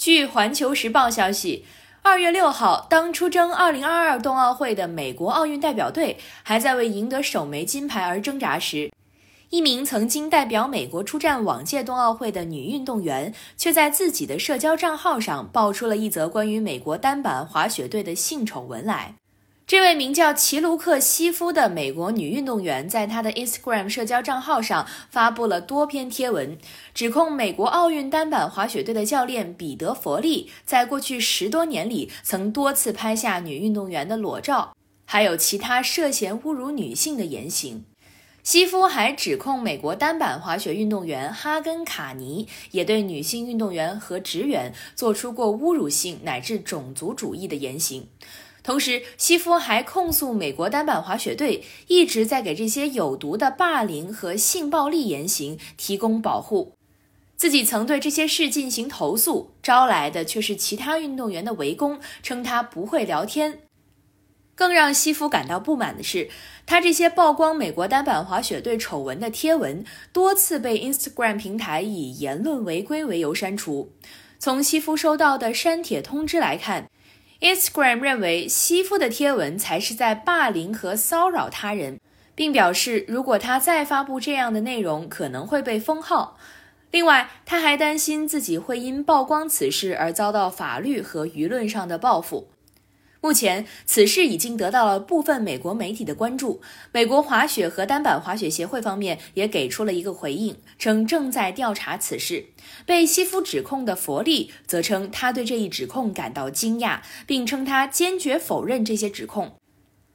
据《环球时报》消息，二月六号，当出征二零二二冬奥会的美国奥运代表队还在为赢得首枚金牌而挣扎时，一名曾经代表美国出战往届冬奥会的女运动员，却在自己的社交账号上爆出了一则关于美国单板滑雪队的性丑闻来。这位名叫齐卢克·西夫的美国女运动员，在她的 Instagram 社交账号上发布了多篇贴文，指控美国奥运单板滑雪队的教练彼得·佛利在过去十多年里曾多次拍下女运动员的裸照，还有其他涉嫌侮辱女性的言行。西夫还指控美国单板滑雪运动员哈根·卡尼也对女性运动员和职员做出过侮辱性乃至种族主义的言行。同时，西夫还控诉美国单板滑雪队一直在给这些有毒的霸凌和性暴力言行提供保护，自己曾对这些事进行投诉，招来的却是其他运动员的围攻，称他不会聊天。更让西夫感到不满的是，他这些曝光美国单板滑雪队丑闻的贴文多次被 Instagram 平台以言论违规为由删除。从西夫收到的删帖通知来看。Instagram 认为西夫的贴文才是在霸凌和骚扰他人，并表示如果他再发布这样的内容，可能会被封号。另外，他还担心自己会因曝光此事而遭到法律和舆论上的报复。目前，此事已经得到了部分美国媒体的关注。美国滑雪和单板滑雪协会方面也给出了一个回应，称正在调查此事。被西夫指控的佛利则称他对这一指控感到惊讶，并称他坚决否认这些指控。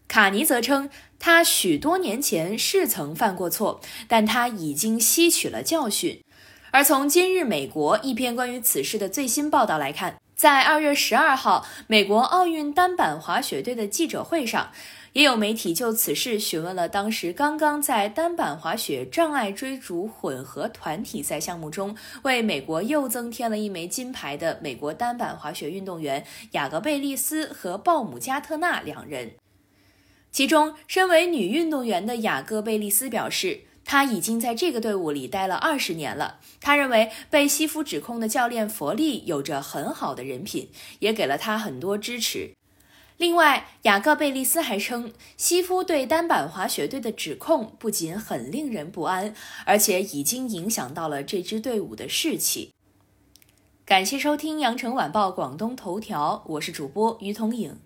卡尼则称他许多年前是曾犯过错，但他已经吸取了教训。而从今日美国一篇关于此事的最新报道来看。在二月十二号，美国奥运单板滑雪队的记者会上，也有媒体就此事询问了当时刚刚在单板滑雪障碍追逐混合团体赛项目中为美国又增添了一枚金牌的美国单板滑雪运动员雅各贝利斯和鲍姆加特纳两人。其中，身为女运动员的雅各贝利斯表示。他已经在这个队伍里待了二十年了。他认为被西夫指控的教练佛利有着很好的人品，也给了他很多支持。另外，雅各贝利斯还称，西夫对单板滑雪队的指控不仅很令人不安，而且已经影响到了这支队伍的士气。感谢收听羊城晚报广东头条，我是主播于彤颖。